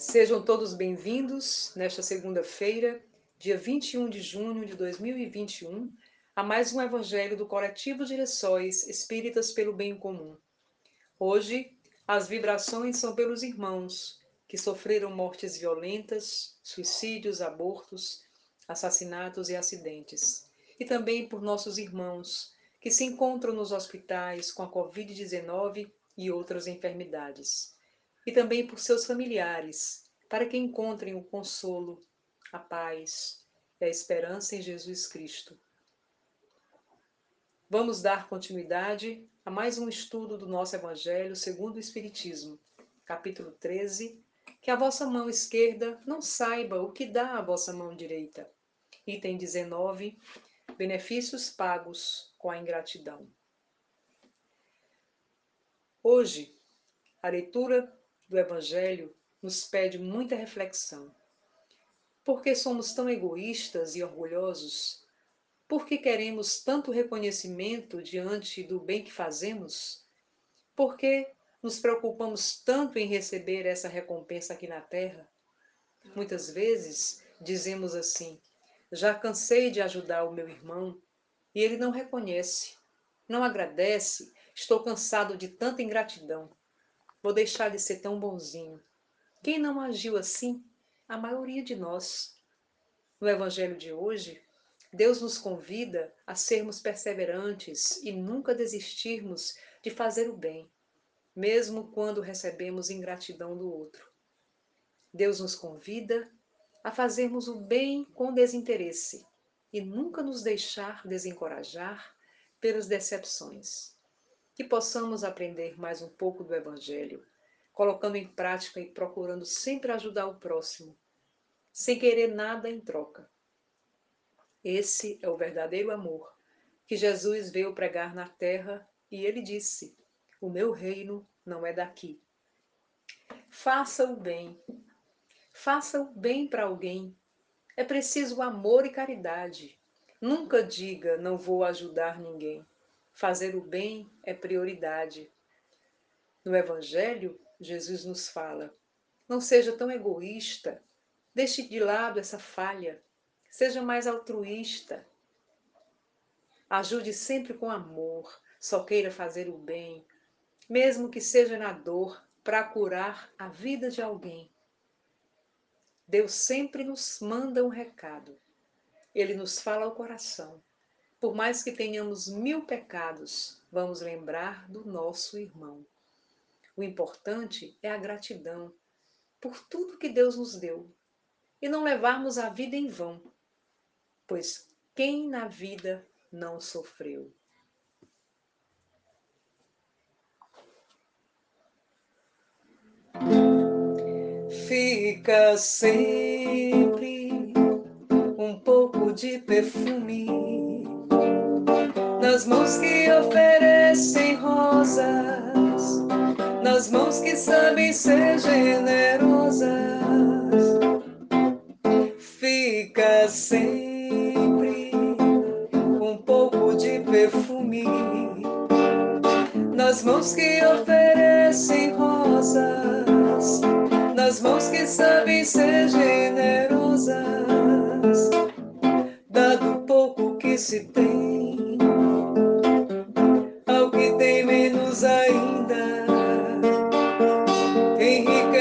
Sejam todos bem-vindos nesta segunda-feira, dia 21 de junho de 2021, a mais um Evangelho do Coletivo Direções Espíritas pelo Bem Comum. Hoje, as vibrações são pelos irmãos que sofreram mortes violentas, suicídios, abortos, assassinatos e acidentes, e também por nossos irmãos que se encontram nos hospitais com a Covid-19 e outras enfermidades, e também por seus familiares, para que encontrem o consolo, a paz e a esperança em Jesus Cristo. Vamos dar continuidade a mais um estudo do nosso Evangelho segundo o Espiritismo, capítulo 13. Que a vossa mão esquerda não saiba o que dá a vossa mão direita. Item 19. Benefícios pagos com a ingratidão. Hoje, a leitura do Evangelho nos pede muita reflexão. Por que somos tão egoístas e orgulhosos? Por que queremos tanto reconhecimento diante do bem que fazemos? Por que nos preocupamos tanto em receber essa recompensa aqui na Terra? Muitas vezes dizemos assim: já cansei de ajudar o meu irmão e ele não reconhece, não agradece, estou cansado de tanta ingratidão. Vou deixar de ser tão bonzinho. Quem não agiu assim? A maioria de nós. No Evangelho de hoje, Deus nos convida a sermos perseverantes e nunca desistirmos de fazer o bem, mesmo quando recebemos ingratidão do outro. Deus nos convida a fazermos o bem com desinteresse e nunca nos deixar desencorajar pelas decepções. Que possamos aprender mais um pouco do Evangelho, colocando em prática e procurando sempre ajudar o próximo, sem querer nada em troca. Esse é o verdadeiro amor que Jesus veio pregar na terra e ele disse: O meu reino não é daqui. Faça o bem. Faça o bem para alguém é preciso amor e caridade. Nunca diga não vou ajudar ninguém. Fazer o bem é prioridade. No Evangelho, Jesus nos fala: não seja tão egoísta, deixe de lado essa falha, seja mais altruísta. Ajude sempre com amor, só queira fazer o bem, mesmo que seja na dor, para curar a vida de alguém. Deus sempre nos manda um recado. Ele nos fala ao coração. Por mais que tenhamos mil pecados, vamos lembrar do nosso irmão. O importante é a gratidão por tudo que Deus nos deu e não levarmos a vida em vão, pois quem na vida não sofreu? fica sempre um pouco de perfume nas mãos que oferecem rosas, nas mãos que sabem ser generosas. Fica sempre um pouco de perfume nas mãos que oferecem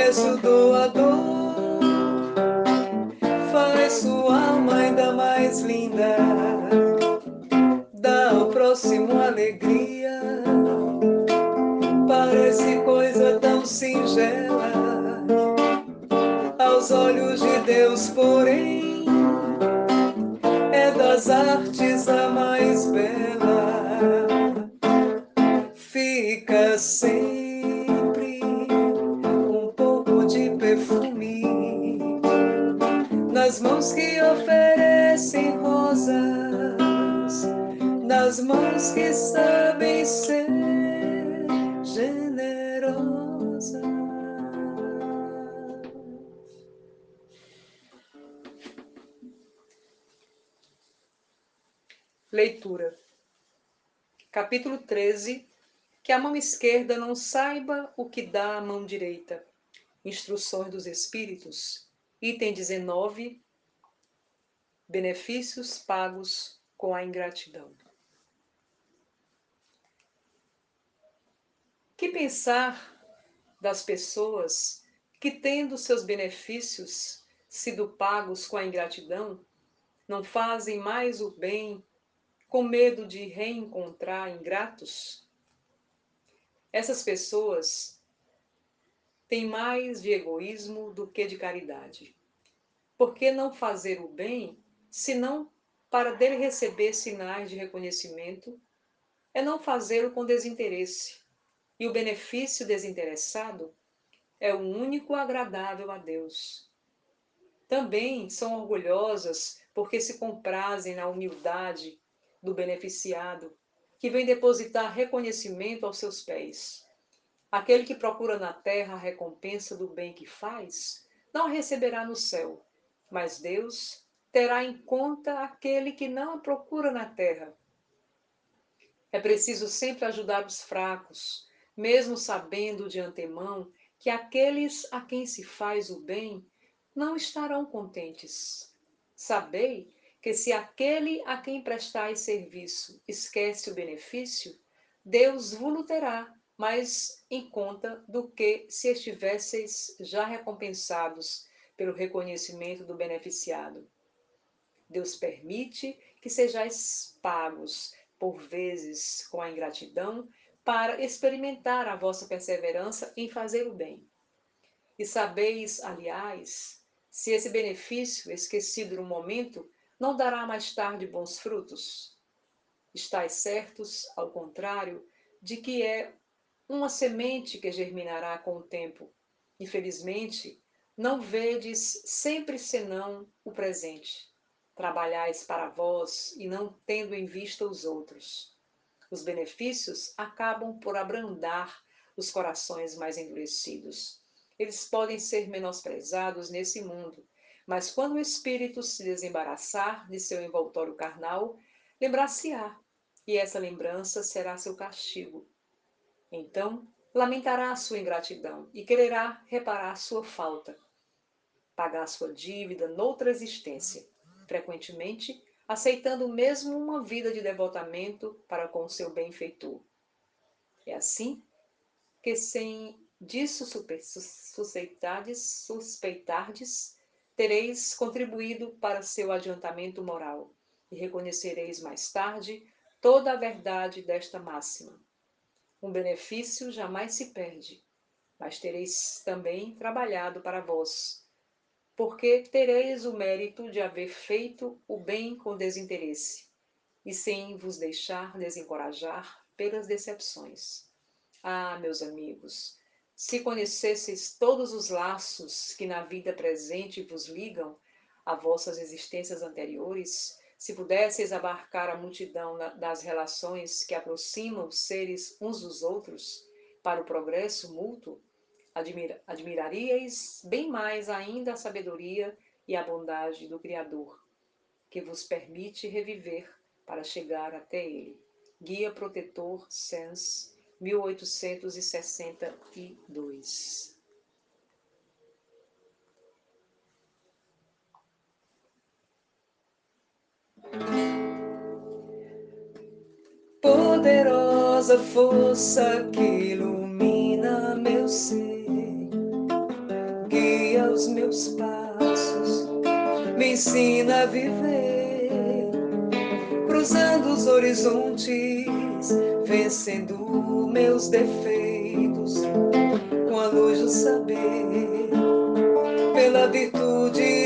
enriquece o doador, faz sua alma ainda mais linda, nas mãos que oferecem rosas, nas mãos que sabem ser generosas. Leitura. Capítulo 13. Que a mão esquerda não saiba o que dá a mão direita. Instruções dos Espíritos, item 19, benefícios pagos com a ingratidão. Que pensar das pessoas que, tendo seus benefícios sido pagos com a ingratidão, não fazem mais o bem com medo de reencontrar ingratos? Essas pessoas têm mais de egoísmo do que de caridade. Por que não fazer o bem, senão para dele receber sinais de reconhecimento, é não fazê-lo com desinteresse. E o benefício desinteressado é o único agradável a Deus. Também são orgulhosas porque se comprazem na humildade do beneficiado, que vem depositar reconhecimento aos seus pés. Aquele que procura na terra a recompensa do bem que faz, não a receberá no céu, mas Deus terá em conta aquele que não a procura na terra. É preciso sempre ajudar os fracos, mesmo sabendo de antemão que aqueles a quem se faz o bem não estarão contentes. Sabei que se aquele a quem prestais serviço esquece o benefício, Deus vos terá mais em conta do que se estivesseis já recompensados pelo reconhecimento do beneficiado. Deus permite que sejais pagos, por vezes com a ingratidão, para experimentar a vossa perseverança em fazer o bem. E sabeis, aliás, se esse benefício, esquecido no momento, não dará mais tarde bons frutos? Estais certos, ao contrário, de que é uma semente que germinará com o tempo. Infelizmente, não vedes sempre senão o presente trabalhais para vós e não tendo em vista os outros. Os benefícios acabam por abrandar os corações mais endurecidos. Eles podem ser menosprezados nesse mundo, mas quando o espírito se desembaraçar de seu envoltório carnal, lembrar-se-á, e essa lembrança será seu castigo. Então, lamentará a sua ingratidão e quererá reparar sua falta, pagar sua dívida noutra existência frequentemente aceitando mesmo uma vida de devotamento para com o seu benfeitor. É assim que, sem disso suspeitardes, suspeitardes, tereis contribuído para seu adiantamento moral e reconhecereis mais tarde toda a verdade desta máxima. Um benefício jamais se perde, mas tereis também trabalhado para vós, porque tereis o mérito de haver feito o bem com desinteresse, e sem vos deixar desencorajar pelas decepções. Ah, meus amigos, se conhecesseis todos os laços que na vida presente vos ligam a vossas existências anteriores, se pudesseis abarcar a multidão das relações que aproximam os seres uns dos outros para o progresso mútuo, Admira, admiraríeis bem mais ainda a sabedoria e a bondade do Criador, que vos permite reviver para chegar até Ele. Guia Protetor Sens, 1862. Poderosa força que ilumina meu ser guia os meus passos, me ensina a viver, cruzando os horizontes, vencendo meus defeitos, com a luz do saber, pela virtude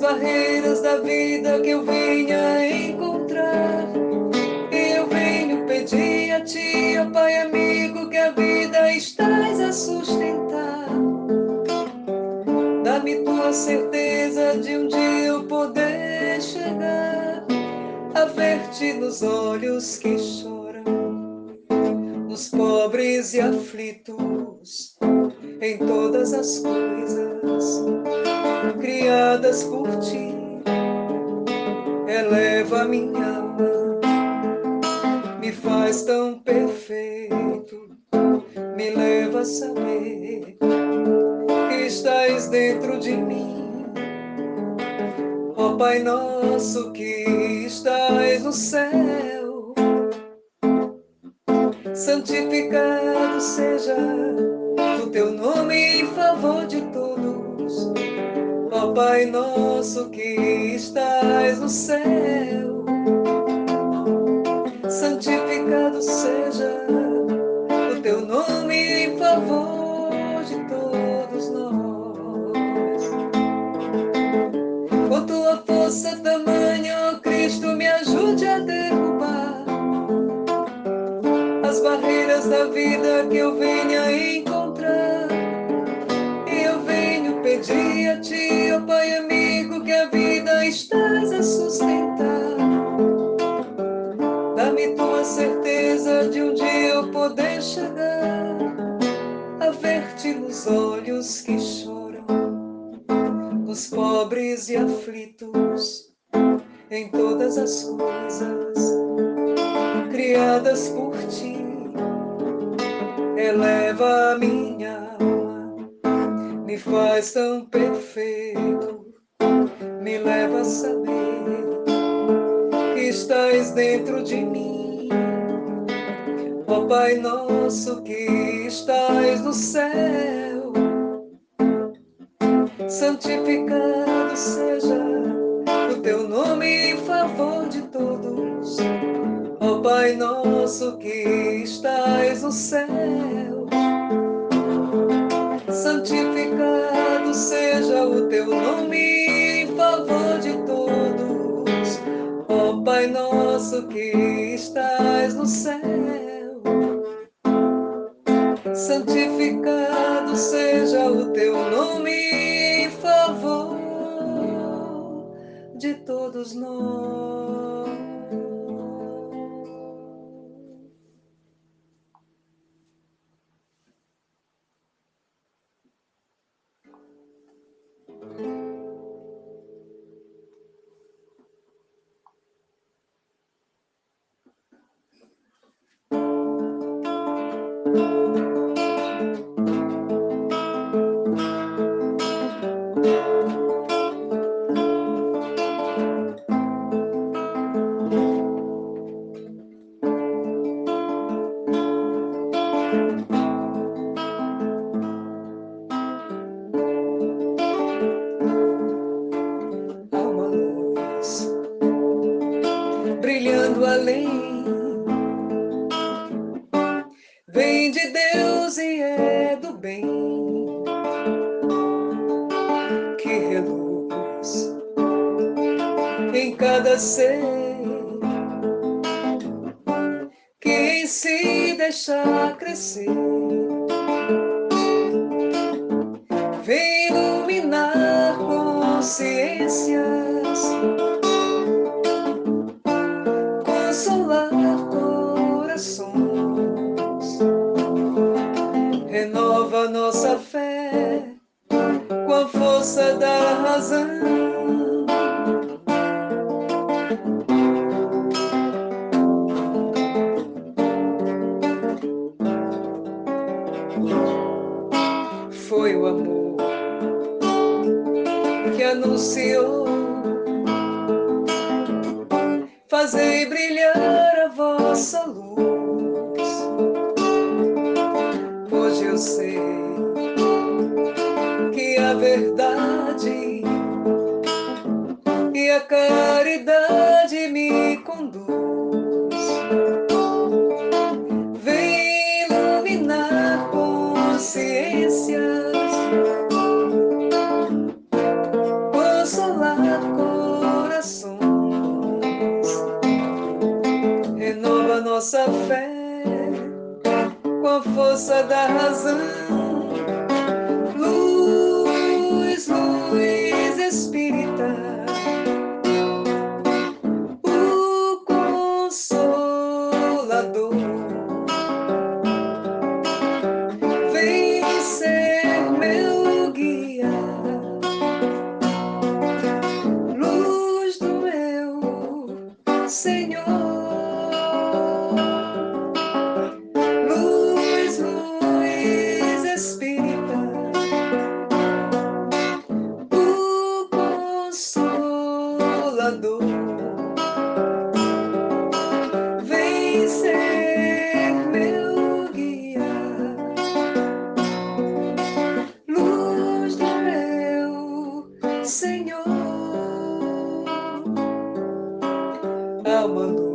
barreiras da vida que eu vinha encontrar Pedi a ti, ó Pai amigo, que a vida estás a sustentar. Dá-me tua certeza de um dia eu poder chegar a ver-te nos olhos que choram, nos pobres e aflitos, em todas as coisas criadas por ti eleva minha alma, me faz tão perfeito, me leva a saber que estás dentro de mim. Ó Pai nosso que estás no céu, santificado seja o teu nome em favor de todos. Ó Pai nosso que estás no céu, santificado seja barreiras da vida que eu venha encontrar. E eu venho pedir a ti, ó Pai amigo, que a vida estás a sustentar. Dá-me tua certeza de um dia eu poder chegar a ver-te nos olhos que choram, nos pobres e aflitos, em todas as coisas criadas por ti. Eleva a minha alma, me faz tão perfeito, me leva a saber que estás dentro de mim. Ó Pai nosso que estás no céu, santificado seja o teu nome em favor Pai nosso que estás no céu, santificado seja o teu nome em favor de todos. Ó Pai nosso que estás no céu, santificado seja o teu nome em favor de todos nós. Brilhando além. De Deus e é do bem. Que reluz em cada ser que em si deixa crescer. Fazei brilhar a vossa luz. Hoje eu sei que a verdade e a caridade a força da razão. Amando